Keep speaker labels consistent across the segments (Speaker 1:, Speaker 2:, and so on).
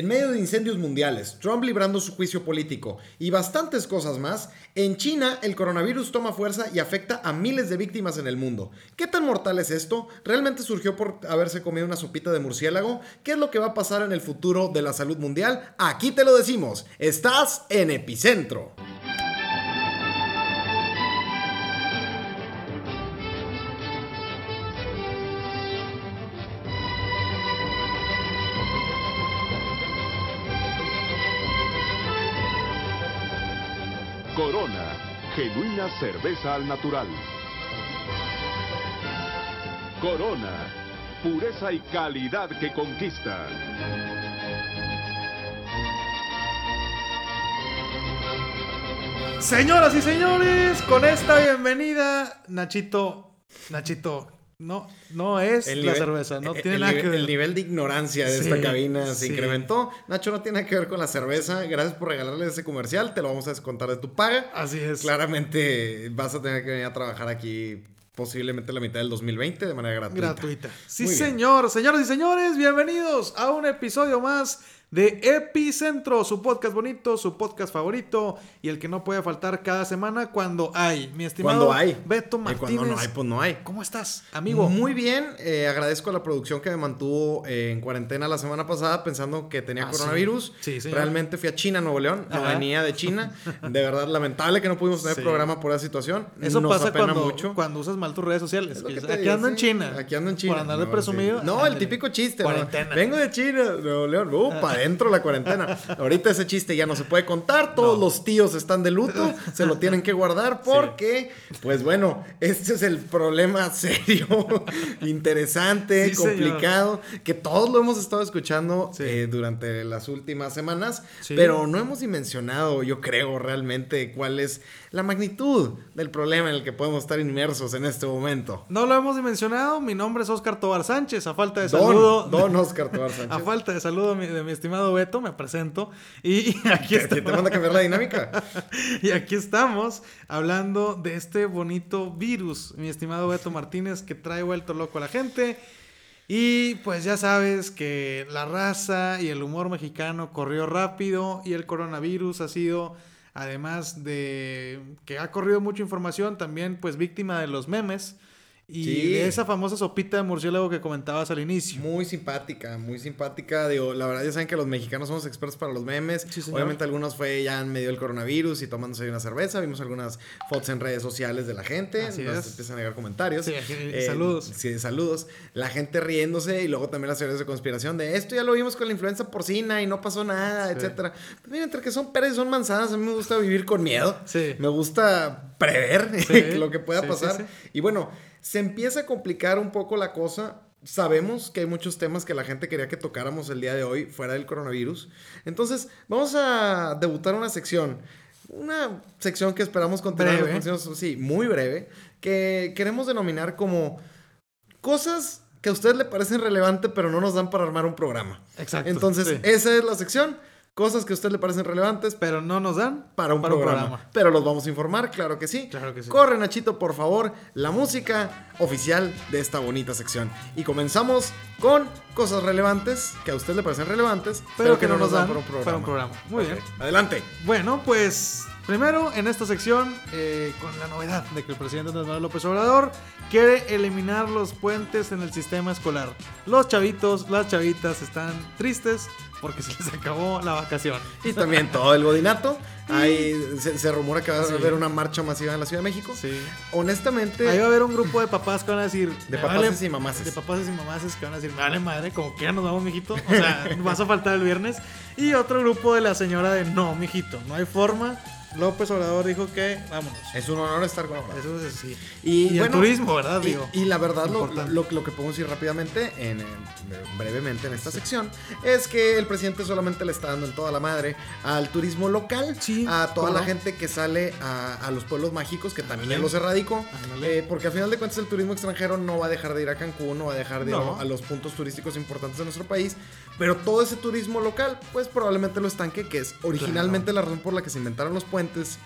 Speaker 1: En medio de incendios mundiales, Trump librando su juicio político y bastantes cosas más, en China el coronavirus toma fuerza y afecta a miles de víctimas en el mundo. ¿Qué tan mortal es esto? ¿Realmente surgió por haberse comido una sopita de murciélago? ¿Qué es lo que va a pasar en el futuro de la salud mundial? Aquí te lo decimos, estás en Epicentro.
Speaker 2: Cerveza al natural. Corona, pureza y calidad que conquista.
Speaker 3: Señoras y señores, con esta bienvenida, Nachito, Nachito, no, no es
Speaker 1: El
Speaker 3: la
Speaker 1: nivel-
Speaker 3: cerveza, no
Speaker 1: el-
Speaker 3: tiene
Speaker 1: el
Speaker 3: nada
Speaker 1: nivel-
Speaker 3: que ver.
Speaker 1: El nivel de ignorancia de
Speaker 3: Sí,
Speaker 1: esta cabina se
Speaker 3: sí.
Speaker 1: incrementó. Nacho no tiene que ver con la cerveza. Gracias por regalarle ese comercial. Te lo vamos a descontar de tu paga.
Speaker 3: Así es.
Speaker 1: Claramente vas a tener que venir a trabajar aquí posiblemente la mitad del 2020 de manera gratuita.
Speaker 3: Gratuita. Sí,
Speaker 1: Muy bien.
Speaker 3: señor. Señoras y señores, bienvenidos a un episodio más de Epicentro, su podcast bonito, su podcast favorito y el que no puede faltar cada semana cuando hay. Mi estimado
Speaker 1: Cuando hay.
Speaker 3: Beto
Speaker 1: Y
Speaker 3: Martínez.
Speaker 1: cuando no hay, pues no hay.
Speaker 3: ¿Cómo estás, amigo?
Speaker 1: Muy bien, eh, agradezco a la producción que me mantuvo eh, en cuarentena la semana pasada pensando que tenía
Speaker 3: Ah,
Speaker 1: coronavirus.
Speaker 3: sí. Sí.
Speaker 1: Realmente fui a China, Nuevo León, no venía de China. De verdad, lamentable que no pudimos tener
Speaker 3: Sí.
Speaker 1: programa por esa situación.
Speaker 3: Eso
Speaker 1: Nos
Speaker 3: pasa cuando,
Speaker 1: mucho.
Speaker 3: cuando usas mal tus redes sociales. Que
Speaker 1: que te
Speaker 3: Aquí ando en. China.
Speaker 1: Aquí ando en China.
Speaker 3: Por andar de
Speaker 1: No,
Speaker 3: presumido.
Speaker 1: No, el típico chiste.
Speaker 3: Cuarentena.
Speaker 1: Vengo de China, Nuevo León. Uh, adentro la cuarentena. Ahorita ese chiste ya no se puede contar. Todos
Speaker 3: No.
Speaker 1: los tíos están de luto. Se lo tienen que guardar porque, pues bueno, este es el problema serio, interesante,
Speaker 3: Sí, señor.
Speaker 1: complicado, que todos lo hemos estado escuchando
Speaker 3: Sí.
Speaker 1: eh, durante las últimas semanas, pero no hemos dimensionado, yo creo, realmente cuál es la magnitud del problema en el que podemos estar inmersos en este momento.
Speaker 3: No lo hemos dimensionado. Mi nombre es Oscar Tobar Sánchez. A falta de
Speaker 1: Don,
Speaker 3: saludo.
Speaker 1: Don Oscar Tobar Sánchez.
Speaker 3: A falta de saludo de mi estimado Beto, me presento. Y, y aquí
Speaker 1: ¿Qué- qué te
Speaker 3: estamos.
Speaker 1: manda a cambiar la dinámica?
Speaker 3: Y aquí estamos hablando de este bonito virus, mi estimado Beto Martínez, que trae vuelto loco a la gente. Y pues ya sabes que la raza y el humor mexicano corrió rápido y el coronavirus ha sido, además de que ha corrido mucha información, también pues víctima de los memes y
Speaker 1: Sí.
Speaker 3: de esa famosa sopita de murciélago que comentabas al inicio.
Speaker 1: Muy simpática, muy simpática. Digo, la verdad ya saben que los mexicanos somos expertos para los memes.
Speaker 3: Sí.
Speaker 1: Obviamente algunos fue ya en medio del coronavirus y tomándose una cerveza. Vimos algunas fotos en redes sociales de la gente.
Speaker 3: Así
Speaker 1: Nos
Speaker 3: es.
Speaker 1: empiezan a llegar comentarios.
Speaker 3: Sí, saludos.
Speaker 1: Sí, saludos. La gente riéndose y luego también las teorías de conspiración de esto ya lo vimos con la influenza porcina y no pasó nada, etcétera. Pues mira, entre que son peras y son manzanas, a mí me gusta vivir con miedo.
Speaker 3: Sí.
Speaker 1: Me gusta prever lo que pueda pasar.
Speaker 3: sí.
Speaker 1: Y bueno, se empieza a complicar un poco la cosa. Sabemos que hay muchos temas que la gente quería que tocáramos el día de hoy fuera del coronavirus. Entonces, vamos a debutar una sección. Una sección que esperamos continuar. Sí, muy breve. Que queremos denominar como cosas que a ustedes le parecen relevantes, pero no nos dan para armar un programa.
Speaker 3: Exacto.
Speaker 1: Entonces,
Speaker 3: sí.
Speaker 1: esa es la sección. Cosas que a ustedes le parecen relevantes,
Speaker 3: Pero no nos dan
Speaker 1: para un, programa. Pero los vamos a informar, claro que sí.
Speaker 3: Claro que sí.
Speaker 1: Corre, Nachito, por favor, la música oficial de esta bonita sección. Y comenzamos con cosas relevantes, que a usted le parecen relevantes, pero, que no nos dan para un programa.
Speaker 3: para un programa. Muy bien.
Speaker 1: Adelante.
Speaker 3: Bueno, pues primero en esta sección, eh, con la novedad de que el presidente Andrés Manuel López Obrador quiere eliminar los puentes en el sistema escolar. Los chavitos, las chavitas están tristes porque se les acabó la vacación.
Speaker 1: Y también todo el godinato. Ahí se, se rumora que va a
Speaker 3: Sí.
Speaker 1: haber una marcha masiva en la Ciudad de México.
Speaker 3: Sí.
Speaker 1: Honestamente,
Speaker 3: Ahí va a haber un grupo de papás que van a decir...
Speaker 1: de
Speaker 3: "Me
Speaker 1: papás y mamases.
Speaker 3: De papás y mamases que van a decir, vale madre, como que ya nos vamos, mijito. O sea, vas a faltar el viernes. Y otro grupo de la señora de, no, mijito, no hay forma. López Obrador dijo que, vámonos.
Speaker 1: es un honor estar con nosotros.
Speaker 3: Eso es sí.
Speaker 1: Y,
Speaker 3: Y el
Speaker 1: bueno,
Speaker 3: turismo, ¿verdad?
Speaker 1: Y,
Speaker 3: Digo,
Speaker 1: y la verdad, lo, lo, lo que podemos decir rápidamente, en, eh, brevemente en esta sección, es que el presidente solamente le está dando en toda la madre al turismo local,
Speaker 3: Sí,
Speaker 1: a toda
Speaker 3: ¿cómo
Speaker 1: la
Speaker 3: no?
Speaker 1: gente que sale a, a los pueblos mágicos, que también los erradicó, eh, porque al final de cuentas el turismo extranjero no va a dejar de ir a Cancún, no va a dejar de ir
Speaker 3: No.
Speaker 1: a los puntos turísticos importantes de nuestro país, pero todo ese turismo local, pues probablemente lo estanque, que es originalmente la razón por la que se inventaron los puentes Fuentes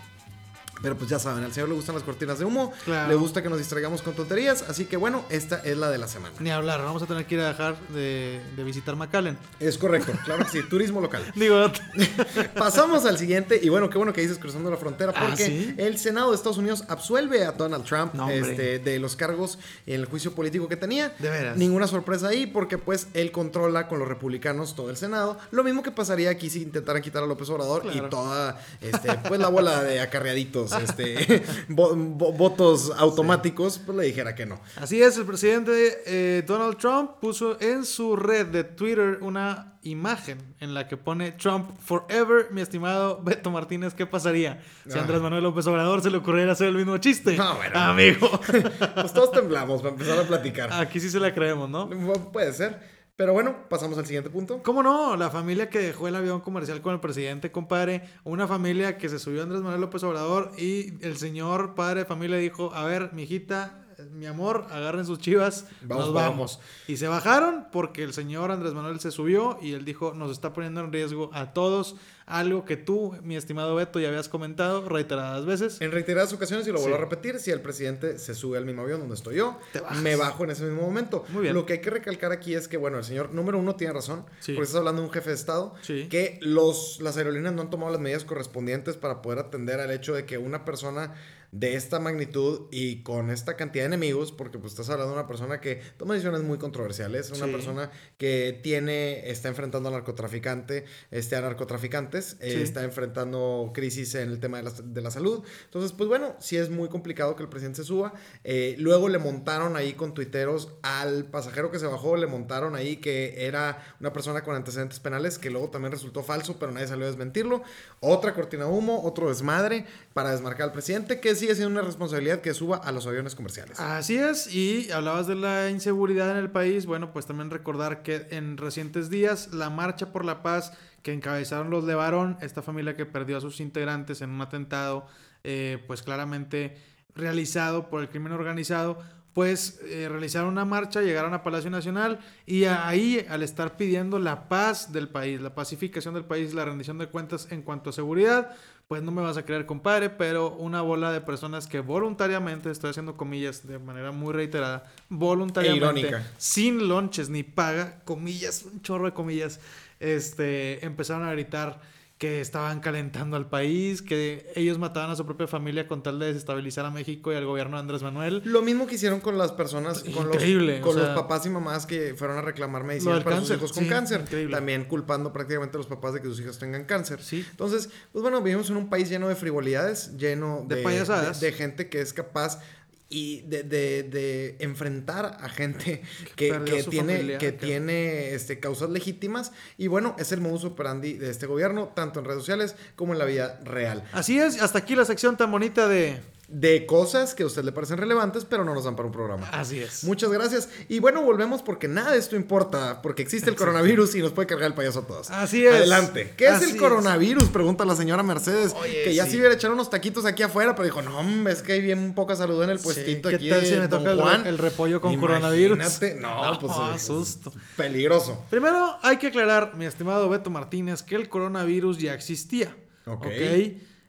Speaker 1: Pero pues ya saben, al señor le gustan las cortinas de humo,
Speaker 3: Claro.
Speaker 1: le gusta que nos distraigamos con tonterías, así que bueno, esta es la de la semana.
Speaker 3: Ni hablar, vamos a tener que ir a dejar de, de visitar McAllen.
Speaker 1: Es correcto, claro que sí, turismo local.
Speaker 3: Digo,
Speaker 1: Pasamos al siguiente, y bueno, qué bueno que dices cruzando la frontera,
Speaker 3: Ah,
Speaker 1: porque
Speaker 3: ¿sí?
Speaker 1: el Senado de Estados Unidos absuelve a Donald Trump
Speaker 3: No,
Speaker 1: este, de los cargos en el juicio político que tenía.
Speaker 3: De veras.
Speaker 1: Ninguna sorpresa ahí, porque pues él controla con los republicanos todo el Senado. Lo mismo que pasaría aquí si intentaran quitar a López Obrador
Speaker 3: Claro.
Speaker 1: y toda, este, pues la bola de acarreaditos, este, vo- vo- votos automáticos, pues le dijera que no.
Speaker 3: Así es, el presidente eh, Donald Trump puso en su red de Twitter una imagen en la que pone Trump Forever, mi estimado Beto Martínez, ¿qué pasaría si a. Andrés Manuel López Obrador se le ocurriera hacer el mismo chiste?
Speaker 1: No, bueno.
Speaker 3: Amigo,
Speaker 1: Pues todos temblamos para empezar a platicar.
Speaker 3: aquí sí se la creemos, ¿no?
Speaker 1: Pu- Puede ser. Pero bueno, pasamos al siguiente punto.
Speaker 3: ¿Cómo no? La familia que dejó el avión comercial con el presidente, compadre. Una familia que se subió Andrés Manuel López Obrador y el señor padre de familia dijo, a ver, mijita, mi amor, agarren sus chivas,
Speaker 1: Vamos,
Speaker 3: nos vamos. Y se bajaron porque el señor Andrés Manuel se subió y él dijo, nos está poniendo en riesgo a todos. Algo que tú, mi estimado Beto, ya habías comentado reiteradas veces.
Speaker 1: En reiteradas ocasiones, y lo vuelvo
Speaker 3: Sí.
Speaker 1: a repetir, si el presidente se sube al mismo avión donde estoy yo, me bajo en ese mismo momento.
Speaker 3: Muy bien.
Speaker 1: Lo que hay que recalcar aquí es que, bueno, el señor número uno tiene razón,
Speaker 3: Sí.
Speaker 1: porque estás hablando de un jefe de Estado,
Speaker 3: Sí.
Speaker 1: que los, las aerolíneas no han tomado las medidas correspondientes para poder atender al hecho de que una persona de esta magnitud y con esta cantidad de enemigos, porque pues estás hablando de una persona que toma decisiones muy controversiales, una
Speaker 3: Sí.
Speaker 1: persona que tiene, está enfrentando al narcotraficante, este, a narcotraficantes, eh, está enfrentando crisis en el tema de la, de la salud. Entonces, pues bueno, sí es muy complicado que el presidente se suba. Eh, luego le montaron ahí con tuiteros al pasajero que se bajó, le montaron ahí que era una persona con antecedentes penales, que luego también resultó falso, pero nadie salió a desmentirlo. Otra cortina de humo, otro desmadre para desmarcar al presidente, que sigue siendo una responsabilidad que suba a los aviones comerciales.
Speaker 3: Así es, y hablabas de la inseguridad en el país, bueno, pues también recordar que en recientes días la Marcha por la Paz que encabezaron los Levarón, esta familia que perdió a sus integrantes en un atentado, eh, pues claramente realizado por el crimen organizado, pues eh, realizaron una marcha, llegaron a Palacio Nacional y ahí al estar pidiendo la paz del país, la pacificación del país, la rendición de cuentas en cuanto a seguridad, pues no me vas a creer, compadre, pero una bola de personas que voluntariamente, estoy haciendo comillas de manera muy reiterada, voluntariamente,
Speaker 1: E irónica.
Speaker 3: sin lonches ni paga, comillas, un chorro de comillas, este, empezaron a gritar que estaban calentando al país, que ellos mataban a su propia familia con tal de desestabilizar a México y al gobierno de Andrés Manuel.
Speaker 1: Lo mismo que hicieron con las personas, con,
Speaker 3: Increíble,
Speaker 1: los, con
Speaker 3: sea-
Speaker 1: los papás y mamás que fueron a reclamar medicina para
Speaker 3: cáncer,
Speaker 1: sus hijos con
Speaker 3: sí,
Speaker 1: cáncer.
Speaker 3: increíble.
Speaker 1: También culpando prácticamente a los papás de que sus hijos tengan cáncer.
Speaker 3: Sí.
Speaker 1: Entonces, pues bueno, vivimos en un país lleno de frivolidades, lleno
Speaker 3: De
Speaker 1: de,
Speaker 3: payasadas.
Speaker 1: de- de gente que es capaz y de, de- de enfrentar a gente que, que tiene,
Speaker 3: familia,
Speaker 1: que
Speaker 3: que-
Speaker 1: tiene este, causas legítimas. Y bueno, es el modus operandi de este gobierno, tanto en redes sociales como en la vida real.
Speaker 3: Así es, hasta aquí la sección tan bonita de...
Speaker 1: De cosas que a usted le parecen relevantes, pero no nos dan para un programa.
Speaker 3: Así es.
Speaker 1: Muchas gracias. Y bueno, volvemos porque nada de esto importa, porque existe el coronavirus y nos puede cargar el payaso a todos.
Speaker 3: Así es.
Speaker 1: Adelante. ¿Qué es el
Speaker 3: es.
Speaker 1: coronavirus? Pregunta la señora Mercedes.
Speaker 3: Oye,
Speaker 1: que ya
Speaker 3: sí.
Speaker 1: se hubiera echado unos taquitos aquí afuera, pero dijo, no, hombre, es que hay bien poca salud en el puestito
Speaker 3: ¿Qué
Speaker 1: aquí
Speaker 3: tal si me toca el,
Speaker 1: Juan.
Speaker 3: el repollo con coronavirus?
Speaker 1: No, pues eh,
Speaker 3: susto.
Speaker 1: peligroso.
Speaker 3: Primero hay que aclarar, mi estimado Beto Martínez, que el coronavirus ya existía.
Speaker 1: Ok.
Speaker 3: ¿ok?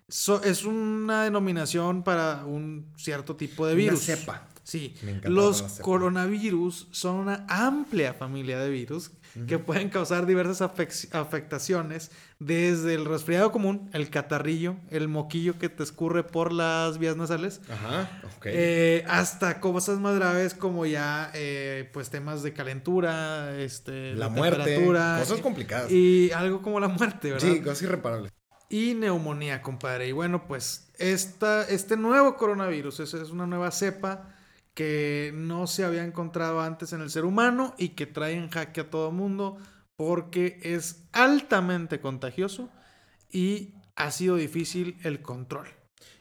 Speaker 3: So- es una denominación para un cierto tipo de
Speaker 1: Una
Speaker 3: virus.
Speaker 1: cepa.
Speaker 3: Sí.
Speaker 1: Me encanta
Speaker 3: Los
Speaker 1: la cepa.
Speaker 3: coronavirus son una amplia familia de virus que pueden causar diversas afec- afectaciones, desde el resfriado común, el catarrillo, el moquillo que te escurre por las vías nasales,
Speaker 1: Ajá, ok.
Speaker 3: eh, hasta cosas más graves como ya eh, pues temas de calentura, este,
Speaker 1: la
Speaker 3: de
Speaker 1: muerte. Cosas complicadas.
Speaker 3: y algo como la muerte, ¿verdad?
Speaker 1: sí, cosas irreparables.
Speaker 3: Y neumonía, compadre. Y bueno, pues esta, este nuevo coronavirus es, es una nueva cepa que no se había encontrado antes en el ser humano y que trae en jaque a todo mundo porque es altamente contagioso y ha sido difícil el control.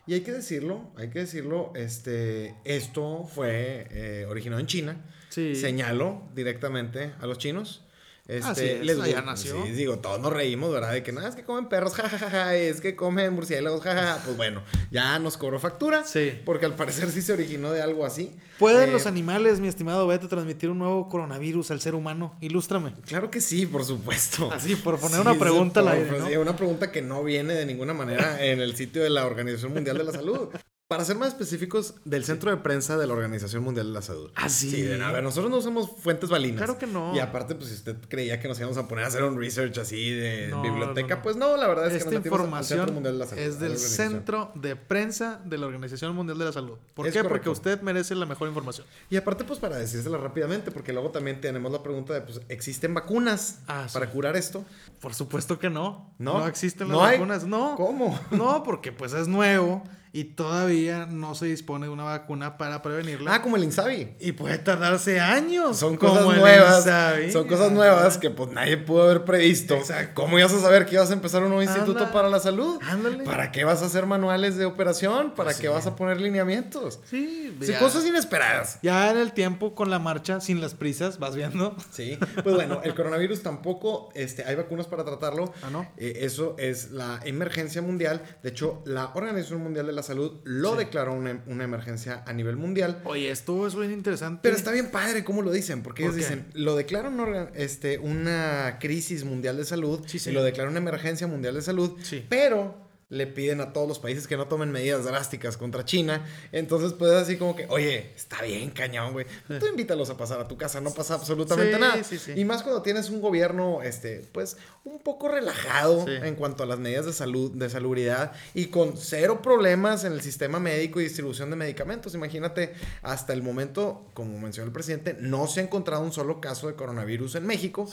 Speaker 1: Y hay que decirlo, hay que decirlo, este, esto fue eh, originado en China.
Speaker 3: Sí.
Speaker 1: Señalo directamente a los chinos. Este,
Speaker 3: Así es,
Speaker 1: les
Speaker 3: allá
Speaker 1: gu-
Speaker 3: nació.
Speaker 1: Sí, digo, todos nos reímos, ¿verdad? De que nada, es que comen perros, jajajaja, es que comen murciélagos, jajaja. Pues bueno, ya nos cobró factura.
Speaker 3: Sí.
Speaker 1: Porque al parecer sí se originó de algo así.
Speaker 3: ¿Pueden
Speaker 1: Eh,
Speaker 3: los animales, mi estimado Beto, transmitir un nuevo coronavirus al ser humano? Ilústrame.
Speaker 1: Claro que sí, por supuesto.
Speaker 3: Así, por poner
Speaker 1: Sí,
Speaker 3: una pregunta aire,
Speaker 1: por-
Speaker 3: ¿no?
Speaker 1: una pregunta que no viene de ninguna manera en el sitio de la Organización Mundial de la Salud. Para ser más específicos, del centro de prensa de la Organización Mundial de la Salud.
Speaker 3: ¿Ah, sí?
Speaker 1: de- a ver, nosotros no usamos fuentes balinas.
Speaker 3: Claro que no.
Speaker 1: Y aparte, pues si usted creía que nos íbamos a poner a hacer un research así de
Speaker 3: No,
Speaker 1: biblioteca,
Speaker 3: no, no.
Speaker 1: pues no, la verdad es que
Speaker 3: Esta
Speaker 1: nos metimos al
Speaker 3: información
Speaker 1: Centro Mundial de la Salud,
Speaker 3: es del centro de prensa de la Organización Mundial de la Salud. ¿Por
Speaker 1: Es
Speaker 3: qué?
Speaker 1: correcto.
Speaker 3: Porque usted merece la mejor información.
Speaker 1: Y aparte, pues para decírsela rápidamente, porque luego también tenemos la pregunta de, pues, ¿existen vacunas
Speaker 3: Ah, sí.
Speaker 1: para curar esto?
Speaker 3: Por supuesto que no.
Speaker 1: No.
Speaker 3: No existen las vacunas. No.
Speaker 1: ¿Cómo?
Speaker 3: No, porque pues es nuevo y todavía no se dispone de una vacuna para prevenirla.
Speaker 1: Ah, como el Insabi.
Speaker 3: y puede tardarse años.
Speaker 1: Son cosas nuevas. Son cosas nuevas que pues nadie pudo haber previsto.
Speaker 3: Exacto.
Speaker 1: ¿Cómo ibas a saber que ibas a empezar un nuevo instituto para la salud?
Speaker 3: Ándale.
Speaker 1: ¿Para qué vas a hacer manuales de operación? ¿Para
Speaker 3: Pues
Speaker 1: qué vas a poner lineamientos?
Speaker 3: Sí,
Speaker 1: Sí, cosas inesperadas.
Speaker 3: ya en el tiempo con la marcha, sin las prisas, vas viendo.
Speaker 1: Sí, pues bueno, el coronavirus tampoco, este, hay vacunas para tratarlo.
Speaker 3: Ah, ¿no?
Speaker 1: Eh, eso es la emergencia mundial. De hecho, la Organización Mundial de la Salud lo declaró una, una emergencia a nivel mundial.
Speaker 3: Oye, esto es bien interesante.
Speaker 1: Pero está bien padre cómo lo dicen, porque
Speaker 3: ¿Por
Speaker 1: ellos
Speaker 3: qué?
Speaker 1: dicen, lo declaran una, este, una crisis mundial de salud
Speaker 3: Sí,
Speaker 1: y lo declaran una emergencia mundial de salud,
Speaker 3: Sí.
Speaker 1: pero le piden a todos los países que no tomen medidas drásticas contra China. Entonces, pues así como que, oye, está bien, cañón, güey. Tú invítalos a pasar a tu casa, no pasa absolutamente
Speaker 3: Sí,
Speaker 1: nada.
Speaker 3: sí, sí.
Speaker 1: Y más cuando tienes un gobierno, este, pues, un poco relajado en cuanto a las medidas de salud, de salubridad y con cero problemas en el sistema médico y distribución de medicamentos. Imagínate, hasta el momento, como mencionó el presidente, no se ha encontrado un solo caso de coronavirus en México.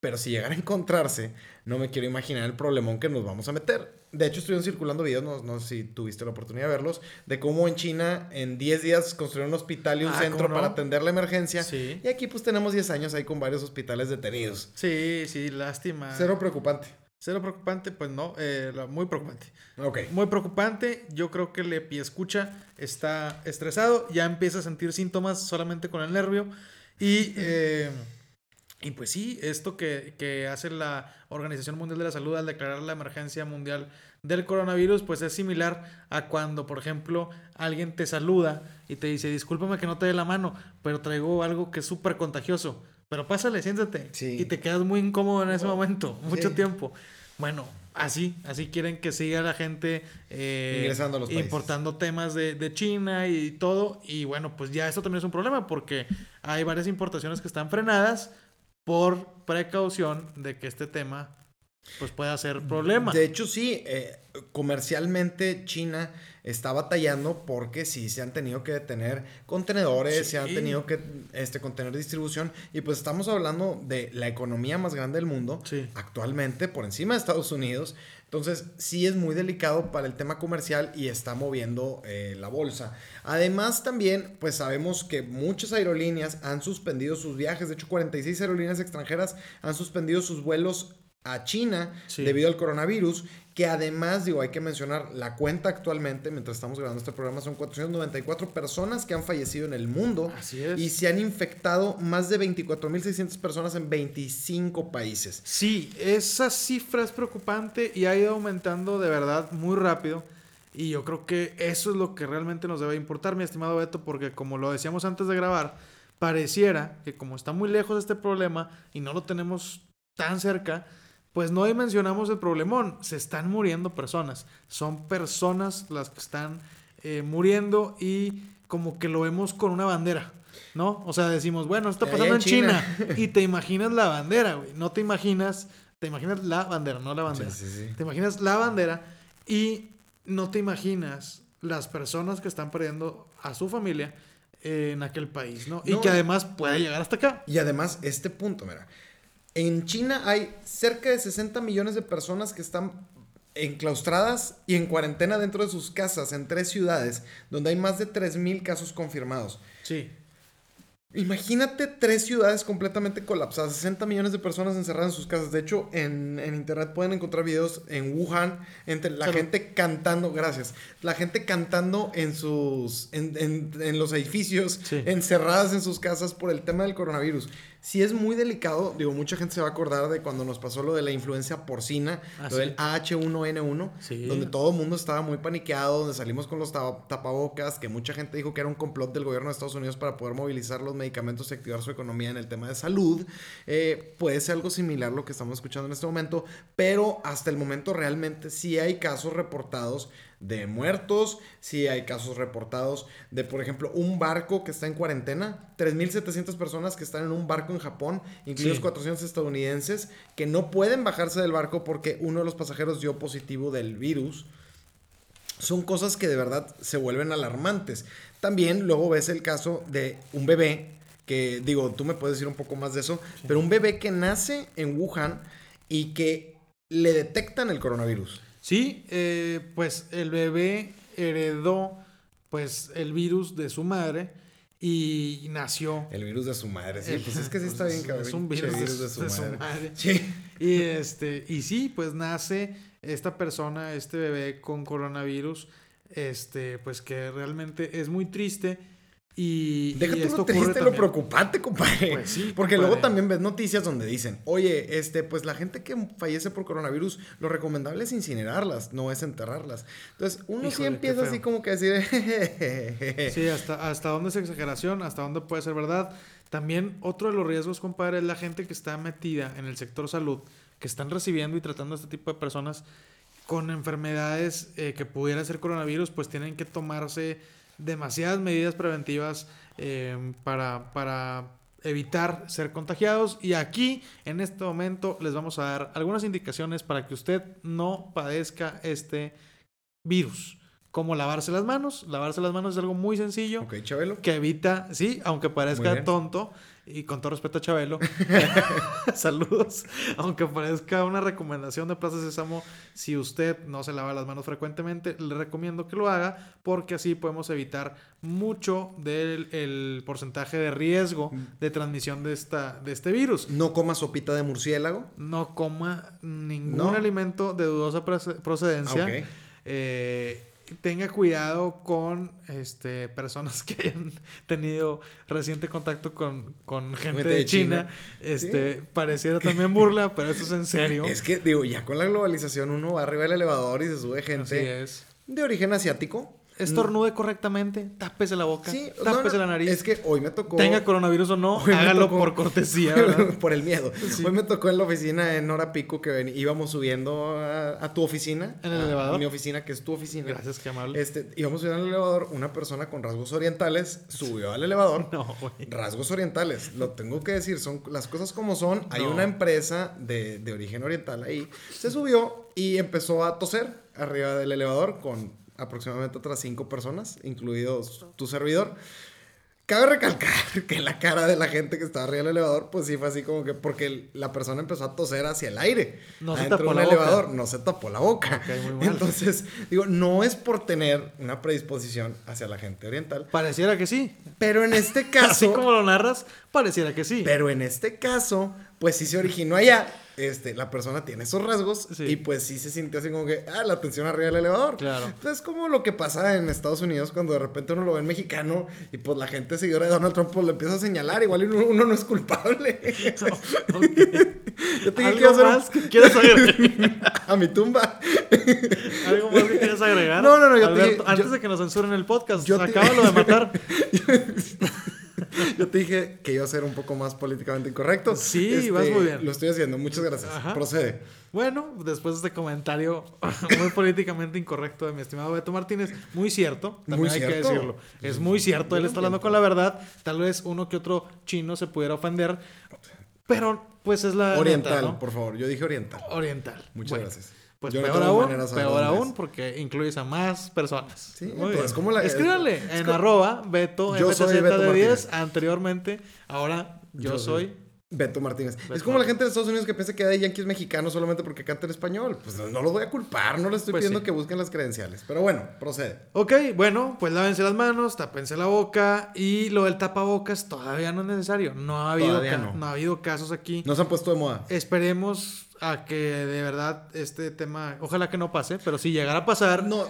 Speaker 1: Pero si llegara a encontrarse, no me quiero imaginar el problemón que nos vamos a meter. De hecho, estuvieron circulando videos, no, no sé si tuviste la oportunidad de verlos, de cómo en China en 10 días construyeron un hospital y un
Speaker 3: Ah,
Speaker 1: centro para atender la emergencia.
Speaker 3: Sí.
Speaker 1: Y aquí pues tenemos 10 años ahí con varios hospitales detenidos.
Speaker 3: Sí, sí, lástima.
Speaker 1: Cero preocupante.
Speaker 3: Cero preocupante, pues no, eh, muy preocupante.
Speaker 1: Ok.
Speaker 3: Muy preocupante, yo creo que el escucha está estresado, ya empieza a sentir síntomas solamente con el nervio y, eh, y pues sí, esto que, que hace la Organización Mundial de la Salud al declarar la emergencia mundial del coronavirus, pues es similar a cuando, por ejemplo, alguien te saluda y te dice, discúlpame que no te dé la mano, pero traigo algo que es súper contagioso, pero pásale, siéntate
Speaker 1: Sí.
Speaker 3: y te quedas muy incómodo en ese momento, mucho
Speaker 1: Sí.
Speaker 3: tiempo. Bueno, así, así quieren que siga la gente eh,
Speaker 1: Ingresando a los países.
Speaker 3: importando temas de, de China y todo. Y bueno, pues ya esto también es un problema porque hay varias importaciones que están frenadas por precaución de que este tema pues pueda ser problema.
Speaker 1: De hecho, sí, eh, comercialmente China está batallando porque sí se han tenido que detener contenedores,
Speaker 3: Sí.
Speaker 1: se han tenido que este, contener distribución y pues estamos hablando de la economía más grande del mundo
Speaker 3: Sí.
Speaker 1: actualmente por encima de Estados Unidos. Entonces sí es muy delicado para el tema comercial y está moviendo eh, la bolsa. Además también pues sabemos que muchas aerolíneas han suspendido sus viajes. De hecho 46 aerolíneas extranjeras han suspendido sus vuelos a China
Speaker 3: Sí.
Speaker 1: debido al coronavirus, que además, digo, hay que mencionar, la cuenta actualmente, mientras estamos grabando este programa, son 494 personas que han fallecido en el mundo
Speaker 3: Así es.
Speaker 1: y se han infectado más de 24.600 personas en 25 países.
Speaker 3: Sí, esa cifra es preocupante y ha ido aumentando de verdad muy rápido. Y yo creo que eso es lo que realmente nos debe importar, mi estimado Beto, porque como lo decíamos antes de grabar, pareciera que como está muy lejos este problema y no lo tenemos tan cerca, pues no dimensionamos el problemón. Se están muriendo personas. Son personas las que están eh, muriendo y como que lo vemos con una bandera. ¿No? O sea, decimos, bueno, esto está pasando
Speaker 1: en
Speaker 3: China. y te imaginas la bandera, güey. No te imaginas, te imaginas la bandera, no la bandera.
Speaker 1: Sí, sí, sí.
Speaker 3: Te imaginas la bandera y no te imaginas las personas que están perdiendo a su familia en aquel país, ¿no? Y
Speaker 1: No.
Speaker 3: que además puede llegar hasta acá.
Speaker 1: Y además, este punto, mira, en China hay cerca de 60 millones de personas que están enclaustradas y en cuarentena dentro de sus casas en tres ciudades, donde hay más de 3.000 casos confirmados.
Speaker 3: Sí.
Speaker 1: Imagínate tres ciudades completamente colapsadas, 60 millones de personas encerradas en sus casas. De hecho, en, en internet pueden encontrar videos en Wuhan, entre la
Speaker 3: Salud.
Speaker 1: gente cantando, gracias, la gente cantando en sus, en, en- en los edificios,
Speaker 3: Sí.
Speaker 1: encerradas en sus casas por el tema del coronavirus. Sí es muy delicado. Digo, mucha gente se va a acordar de cuando nos pasó lo de la influencia porcina,
Speaker 3: Ah,
Speaker 1: lo
Speaker 3: sí.
Speaker 1: del H1N1,
Speaker 3: Sí.
Speaker 1: donde todo el mundo estaba muy paniqueado, donde salimos con los ta- tapabocas, que mucha gente dijo que era un complot del gobierno de Estados Unidos para poder movilizar los medicamentos y activar su economía en el tema de salud. Eh, puede ser algo similar lo que estamos escuchando en este momento, pero hasta el momento realmente sí hay casos reportados de muertos, sí hay casos reportados de, por ejemplo, un barco que está en cuarentena, 3.700 personas que están en un barco en Japón, incluidos
Speaker 3: Sí.
Speaker 1: 400 estadounidenses, que no pueden bajarse del barco porque uno de los pasajeros dio positivo del virus. Son cosas que de verdad se vuelven alarmantes. También luego ves el caso de un bebé, que digo, tú me puedes decir un poco más de eso, pero un bebé que nace en Wuhan y que le detectan el coronavirus.
Speaker 3: Sí, eh, pues el bebé heredó pues el virus de su madre y nació.
Speaker 1: El virus de su madre, sí.
Speaker 3: Eh,
Speaker 1: Pues es que sí está
Speaker 3: pues
Speaker 1: bien,
Speaker 3: es-
Speaker 1: cabrón.
Speaker 3: es un
Speaker 1: pinche
Speaker 3: virus de su- de su madre.
Speaker 1: Sí.
Speaker 3: Y este, y sí, pues nace esta persona, este bebé con coronavirus, este, pues que realmente es muy triste. Y,
Speaker 1: Deja
Speaker 3: y esto
Speaker 1: lo triste, lo preocupante, compadre.
Speaker 3: Pues sí,
Speaker 1: Porque
Speaker 3: compadre.
Speaker 1: luego también ves noticias donde dicen, oye, este, pues la gente que fallece por coronavirus, lo recomendable es incinerarlas, no es enterrarlas. Entonces, uno sí
Speaker 3: Híjole,
Speaker 1: empieza así como que a decir,
Speaker 3: Sí, hasta, hasta dónde es exageración, hasta dónde puede ser verdad. También otro de los riesgos, compadre, es la gente que está metida en el sector salud, que están recibiendo y tratando a este tipo de personas con enfermedades eh, que pudiera ser coronavirus, pues tienen que tomarse demasiadas medidas preventivas eh, para, para evitar ser contagiados. Y aquí, en este momento, les vamos a dar algunas indicaciones para que usted no padezca este virus. Como lavarse las manos. Lavarse las manos es algo muy sencillo que evita, sí, aunque parezca tonto, y con todo respeto a Chabelo, saludos, aunque parezca una recomendación de Plaza Sésamo, si usted no se lava las manos frecuentemente, le recomiendo que lo haga, porque así podemos evitar mucho del el porcentaje de riesgo de transmisión de, esta, de este virus.
Speaker 1: No coma sopita de murciélago.
Speaker 3: No coma ningún
Speaker 1: ¿No?
Speaker 3: alimento de dudosa proce- procedencia.
Speaker 1: Ah, ok.
Speaker 3: Eh, tenga cuidado con este, personas que hayan tenido reciente contacto con, con gente de,
Speaker 1: de
Speaker 3: China.
Speaker 1: China.
Speaker 3: Este, Pareciera también burla, pero eso es en serio.
Speaker 1: Es que, digo, ya con la globalización uno va arriba del elevador y se sube
Speaker 3: Así
Speaker 1: gente
Speaker 3: es.
Speaker 1: de origen asiático.
Speaker 3: Estornude correctamente, tápese la boca,
Speaker 1: Sí,
Speaker 3: tápese
Speaker 1: no,
Speaker 3: la nariz.
Speaker 1: Es que hoy me tocó.
Speaker 3: Tenga coronavirus o no, hágalo
Speaker 1: tocó-
Speaker 3: por cortesía. ¿verdad?
Speaker 1: por el miedo.
Speaker 3: Sí.
Speaker 1: Hoy me tocó en la oficina en hora pico que ven- íbamos subiendo a, a tu oficina.
Speaker 3: ¿En el
Speaker 1: a-
Speaker 3: elevador?
Speaker 1: A mi oficina, que es tu oficina.
Speaker 3: Gracias, qué amable.
Speaker 1: Este, íbamos subiendo al elevador, una persona con rasgos orientales subió al elevador.
Speaker 3: No, güey.
Speaker 1: Rasgos orientales, lo tengo que decir, son las cosas como son. Hay
Speaker 3: No.
Speaker 1: una empresa de, de origen oriental ahí. Se subió y empezó a toser arriba del elevador con aproximadamente otras cinco personas, incluidos tu servidor. Cabe recalcar que la cara de la gente que estaba arriba del elevador, pues sí fue así como que porque la persona empezó a toser hacia el aire.
Speaker 3: No se tapó la boca.
Speaker 1: elevador, no se tapó la boca.
Speaker 3: Muy.
Speaker 1: Entonces, digo, no es por tener una predisposición hacia la gente oriental,
Speaker 3: Pareciera que sí.
Speaker 1: pero en este caso,
Speaker 3: Así como lo narras, pareciera que sí.
Speaker 1: pero en este caso, pues sí se originó allá. Este, la persona tiene esos rasgos
Speaker 3: Sí.
Speaker 1: y pues sí se sintió así como que, ah, la tensión arriba del elevador.
Speaker 3: Claro.
Speaker 1: Entonces, como lo que pasa en Estados Unidos cuando de repente uno lo ve en mexicano y pues la gente seguidora de Donald Trump pues le empieza a señalar, igual uno, uno no es culpable. Yo te
Speaker 3: ¿Algo
Speaker 1: hacer
Speaker 3: más que quieras agregar?
Speaker 1: a mi tumba.
Speaker 3: ¿Algo más que quieras agregar?
Speaker 1: No, no, no, yo te
Speaker 3: Alberto,
Speaker 1: dije-
Speaker 3: antes
Speaker 1: yo-
Speaker 3: de que nos censuren el podcast,
Speaker 1: yo te-
Speaker 3: acábalo de matar.
Speaker 1: Yo te dije que iba a ser un poco más políticamente incorrecto. Este,
Speaker 3: Sí, vas muy bien.
Speaker 1: Lo estoy haciendo, muchas gracias.
Speaker 3: Ajá.
Speaker 1: Procede.
Speaker 3: Bueno, después de este comentario muy políticamente incorrecto de mi estimado Beto Martínez, muy cierto, también
Speaker 1: Muy
Speaker 3: hay que decirlo. Es muy cierto, él está hablando con la verdad. Tal vez uno que otro chino se pudiera ofender, pero pues es la.
Speaker 1: Oriental, por favor. Yo dije oriental.
Speaker 3: Oriental.
Speaker 1: Muchas
Speaker 3: Bueno,
Speaker 1: gracias.
Speaker 3: Pues
Speaker 1: Yo
Speaker 3: peor aún, peor aún, porque incluyes a más personas.
Speaker 1: Sí,
Speaker 3: Muy
Speaker 1: pues,
Speaker 3: bien.
Speaker 1: como la-
Speaker 3: Escríbanle
Speaker 1: es
Speaker 3: en arroba Beto,
Speaker 1: Yo soy Beto
Speaker 3: de 10
Speaker 1: Martínez.
Speaker 3: anteriormente. Ahora yo, soy.
Speaker 1: Beto Martínez.
Speaker 3: Beto
Speaker 1: es como la gente de Estados Unidos que piensa que hay yankees mexicanos solamente porque canta en español. Pues no, no los voy a culpar, no les estoy
Speaker 3: Pues
Speaker 1: pidiendo
Speaker 3: sí.
Speaker 1: que busquen las credenciales. Pero bueno, procede.
Speaker 3: Ok, bueno, pues lávense las manos, tápense la boca y lo del tapabocas todavía no es necesario. No ha habido,
Speaker 1: no.
Speaker 3: no ha habido casos aquí.
Speaker 1: No se han puesto de moda.
Speaker 3: Esperemos a que de verdad este tema, ojalá que no pase, pero si llegara a pasar,
Speaker 1: No,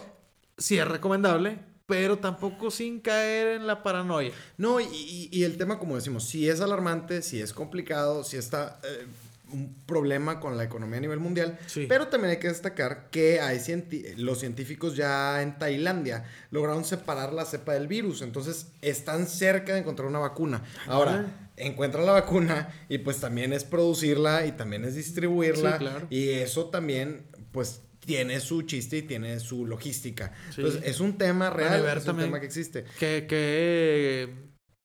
Speaker 3: sí es recomendable pero tampoco sin caer en la paranoia.
Speaker 1: No, y, y- el tema, como decimos, si es alarmante, si es complicado, si está eh, un problema con la economía a nivel mundial,
Speaker 3: Sí.
Speaker 1: pero también hay que destacar que hay los científicos ya en Tailandia lograron separar la cepa del virus, entonces están cerca de encontrar una vacuna. Ahora,
Speaker 3: Órale.
Speaker 1: encuentran la vacuna y pues también es producirla y también es distribuirla
Speaker 3: Sí, claro.
Speaker 1: y eso también pues tiene su chiste y tiene su logística.
Speaker 3: Sí.
Speaker 1: Entonces es un tema real,
Speaker 3: ver
Speaker 1: es un tema que existe.
Speaker 3: Que, que,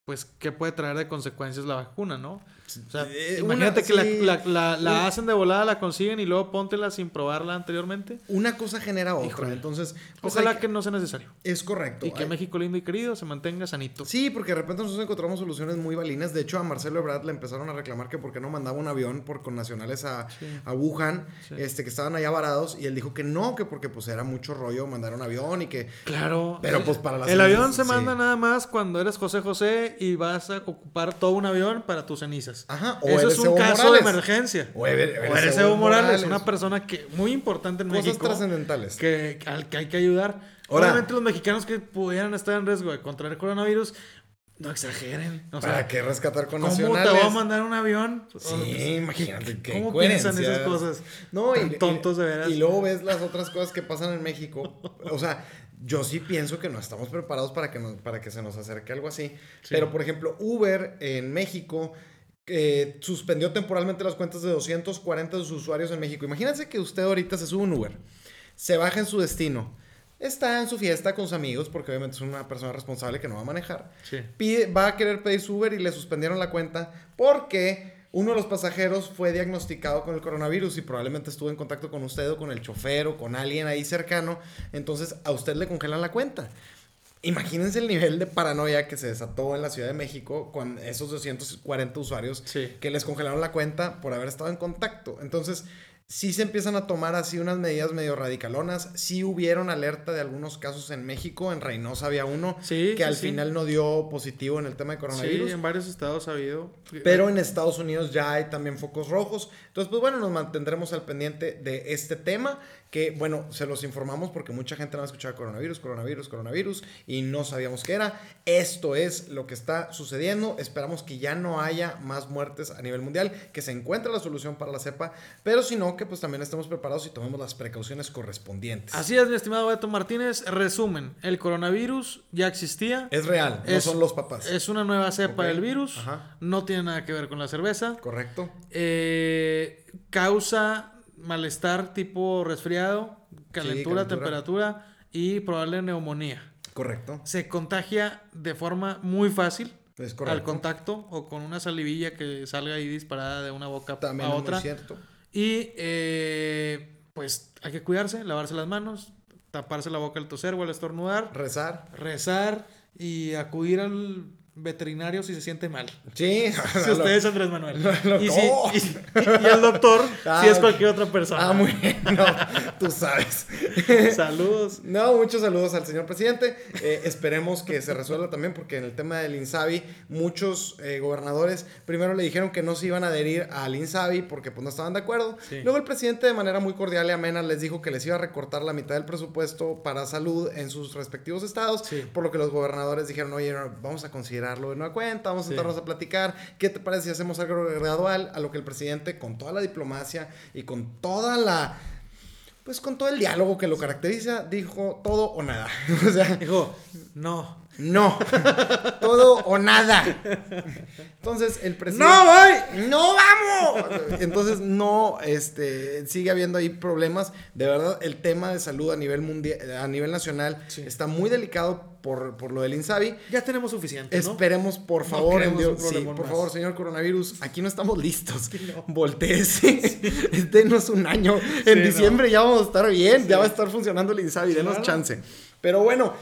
Speaker 3: pues, ¿qué puede traer de consecuencias la vacuna, no? O sea,
Speaker 1: Eh,
Speaker 3: imagínate
Speaker 1: una-
Speaker 3: que la,
Speaker 1: sí.
Speaker 3: la- la- la
Speaker 1: Una-
Speaker 3: hacen de volada, la consiguen y luego póntela sin probarla anteriormente.
Speaker 1: Una cosa genera otra,
Speaker 3: Híjole.
Speaker 1: entonces pues,
Speaker 3: Ojalá que no sea necesario.
Speaker 1: es correcto.
Speaker 3: Y que
Speaker 1: Hay-
Speaker 3: México lindo y querido se mantenga sanito.
Speaker 1: Sí, porque de repente nosotros encontramos soluciones muy balinas. De hecho, a Marcelo Ebrard le empezaron a reclamar que por qué no mandaba un avión por con nacionales a,
Speaker 3: Sí.
Speaker 1: a Wuhan,
Speaker 3: Sí.
Speaker 1: este, que estaban allá varados, y él dijo que no, que porque pues era mucho rollo mandar un avión y que
Speaker 3: Claro.
Speaker 1: Pero, pues, para las
Speaker 3: El avión se manda nada más cuando eres José José y vas a ocupar todo un avión para tus cenizas.
Speaker 1: Ajá, o
Speaker 3: Eso es un
Speaker 1: Evo
Speaker 3: caso
Speaker 1: Morales.
Speaker 3: de emergencia.
Speaker 1: O eres-
Speaker 3: O
Speaker 1: eres Evo
Speaker 3: Evo Morales,
Speaker 1: Morales.
Speaker 3: una persona que muy importante en
Speaker 1: cosas
Speaker 3: México.
Speaker 1: trascendentales.
Speaker 3: que, al que hay que ayudar.
Speaker 1: Ahora-
Speaker 3: Obviamente los mexicanos que pudieran estar en riesgo de contraer coronavirus, no exageren. O sea,
Speaker 1: ¿Para qué rescatar con
Speaker 3: ¿cómo
Speaker 1: nacionales?
Speaker 3: te voy a mandar un avión?
Speaker 1: Sí, imagínate qué
Speaker 3: ¿Cómo piensan esas cosas?
Speaker 1: No,
Speaker 3: Tan
Speaker 1: y,
Speaker 3: tontos de veras.
Speaker 1: Y luego ves las otras cosas que pasan en México. O sea, yo sí pienso que no estamos preparados para que, nos- para que se nos acerque algo así.
Speaker 3: Sí.
Speaker 1: Pero, por ejemplo, Uber en México eh, suspendió temporalmente las cuentas de 240 de sus usuarios en México. Imagínense que usted ahorita se sube un Uber, se baja en su destino, está en su fiesta con sus amigos, porque obviamente es una persona responsable que no va a manejar
Speaker 3: Sí.
Speaker 1: pide- va a querer pedir su Uber y le suspendieron la cuenta porque uno de los pasajeros fue diagnosticado con el coronavirus y probablemente estuvo en contacto con usted o con el chofer o con alguien ahí cercano. Entonces a usted le congelan la cuenta. Imagínense el nivel de paranoia que se desató en la Ciudad de México con esos 240 usuarios
Speaker 3: Sí.
Speaker 1: que les congelaron la cuenta por haber estado en contacto. Entonces, sí se empiezan a tomar así unas medidas medio radicalonas. Sí hubieron alerta de algunos casos en México. En Reynosa había uno
Speaker 3: Sí,
Speaker 1: que
Speaker 3: sí,
Speaker 1: al
Speaker 3: sí.
Speaker 1: final no dio positivo en el tema de coronavirus.
Speaker 3: Sí, en varios estados ha habido.
Speaker 1: Pero en Estados Unidos ya hay también focos rojos. Entonces, pues bueno, nos mantendremos al pendiente de este tema. Que bueno, se los informamos porque mucha gente no ha escuchado coronavirus, coronavirus, coronavirus y no sabíamos qué era. Esto es lo que está sucediendo. Esperamos que ya no haya más muertes a nivel mundial, que se encuentre la solución para la cepa, pero si no, que pues también estemos preparados y tomemos las precauciones correspondientes.
Speaker 3: Así es, mi estimado Beto Martínez. Resumen, el coronavirus ya existía.
Speaker 1: Es real, no
Speaker 3: Es-
Speaker 1: son los papás.
Speaker 3: Es una nueva cepa del virus.
Speaker 1: ajá.
Speaker 3: No tiene nada que ver con la cerveza.
Speaker 1: Correcto.
Speaker 3: Eh, causa malestar tipo resfriado, calentura,
Speaker 1: calentura.
Speaker 3: temperatura y probable neumonía.
Speaker 1: Correcto.
Speaker 3: Se contagia de forma muy fácil
Speaker 1: Es
Speaker 3: al contacto o con una salivilla que salga ahí disparada de una boca
Speaker 1: También
Speaker 3: a
Speaker 1: es
Speaker 3: otra.
Speaker 1: muy cierto.
Speaker 3: Y eh, pues hay que cuidarse, lavarse las manos, taparse la boca al toser o al estornudar,
Speaker 1: Rezar.
Speaker 3: rezar y acudir al veterinario si se siente mal.
Speaker 1: Sí.
Speaker 3: Si usted es Andrés Manuel.
Speaker 1: lo-
Speaker 3: y, si-
Speaker 1: ¡Oh!
Speaker 3: y, y el doctor
Speaker 1: Ah,
Speaker 3: si es cualquier otra persona.
Speaker 1: Ah, muy bien. No, tú sabes.
Speaker 3: Saludos.
Speaker 1: No, muchos saludos al señor presidente. Eh, esperemos que se resuelva también porque en el tema del INSABI muchos eh, gobernadores primero le dijeron que no se iban a adherir al INSABI porque pues no estaban de acuerdo.
Speaker 3: Sí.
Speaker 1: Luego el presidente de manera muy cordial y amena les dijo que les iba a recortar la mitad del presupuesto para salud en sus respectivos estados,
Speaker 3: Sí.
Speaker 1: por lo que los gobernadores dijeron, oye, vamos a considerarlo de nueva cuenta, vamos a
Speaker 3: Sí.
Speaker 1: sentarnos a platicar, ¿qué te parece si hacemos algo gradual? A lo que el presidente con toda la diplomacia y con toda la pues con todo el diálogo que lo caracteriza, dijo todo o nada. o sea,
Speaker 3: Dijo, no.
Speaker 1: no. todo o nada. Entonces, el presidente.
Speaker 3: ¡No voy!
Speaker 1: ¡No vamos! Entonces, no, este, sigue habiendo ahí problemas. De verdad, el tema de salud a nivel mundial, a nivel nacional,
Speaker 3: Sí.
Speaker 1: está muy delicado por, por lo del INSABI.
Speaker 3: Ya tenemos suficiente, ¿no?
Speaker 1: Esperemos, por favor, en Dios- sí, por
Speaker 3: más.
Speaker 1: favor, señor coronavirus, aquí no estamos listos.
Speaker 3: no.
Speaker 1: Volteese. Denos un año. En
Speaker 3: Sí,
Speaker 1: diciembre ya vamos a estar bien, ya va a estar funcionando el INSABI, denos
Speaker 3: Claro.
Speaker 1: chance. Pero bueno,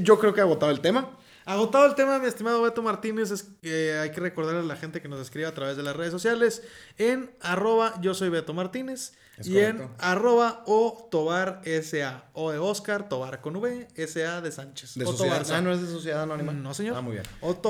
Speaker 1: yo creo que ha agotado el tema.
Speaker 3: Agotado el tema, mi estimado Beto Martínez, es que hay que recordarle a la gente que nos escribe a través de las redes sociales en arroba yo soy Beto Martínez
Speaker 1: Es
Speaker 3: y en arroba o Tobar SA, o de Oscar, Tobar con V, SA de Sánchez.
Speaker 1: De
Speaker 3: o
Speaker 1: sociedad. Ah, no es de sociedad anónima.
Speaker 3: No, señor.
Speaker 1: Ah, muy bien.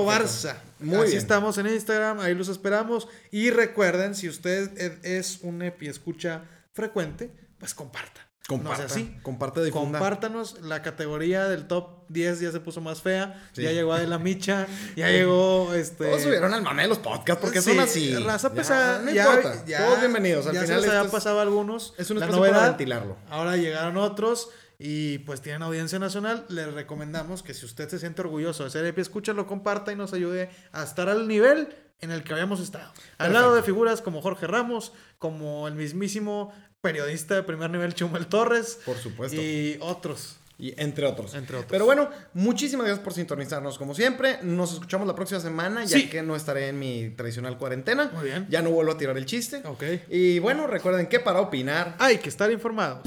Speaker 3: Barza.
Speaker 1: Muy
Speaker 3: Así
Speaker 1: bien.
Speaker 3: estamos en Instagram, ahí los esperamos. Y recuerden, si usted es- es un EPI escucha frecuente, pues comparta.
Speaker 1: Comparta,
Speaker 3: no sea así.
Speaker 1: comparte, difunda.
Speaker 3: Compártanos. La categoría del top 10 ya se puso más fea.
Speaker 1: Sí.
Speaker 3: Ya llegó Adela Micha. Ya llegó este.
Speaker 1: Todos subieron al mame de los podcasts porque
Speaker 3: Sí,
Speaker 1: son así.
Speaker 3: Raza pesada.
Speaker 1: no importa.
Speaker 3: ya-
Speaker 1: Todos bienvenidos. Al
Speaker 3: ya
Speaker 1: final
Speaker 3: se nos había
Speaker 1: esto es-
Speaker 3: pasado a algunos.
Speaker 1: es un
Speaker 3: la
Speaker 1: espacio para
Speaker 3: novedad.
Speaker 1: ventilarlo.
Speaker 3: Ahora llegaron otros. Y pues tienen audiencia nacional. Les recomendamos que si usted se siente orgulloso de ser EPI, escúchalo, comparta y nos ayude a estar al nivel en el que habíamos estado. Al
Speaker 1: Perfecto.
Speaker 3: lado de figuras como Jorge Ramos, como el mismísimo periodista de primer nivel Chumel Torres.
Speaker 1: Por supuesto.
Speaker 3: Y otros.
Speaker 1: Y entre otros.
Speaker 3: Entre otros.
Speaker 1: Pero bueno, muchísimas gracias por sintonizarnos como siempre. Nos escuchamos la próxima semana, ya
Speaker 3: Sí.
Speaker 1: que no estaré en mi tradicional cuarentena.
Speaker 3: Muy bien.
Speaker 1: Ya no vuelvo a tirar el chiste.
Speaker 3: Ok.
Speaker 1: Y bueno, recuerden que para opinar
Speaker 3: Hay que estar informados.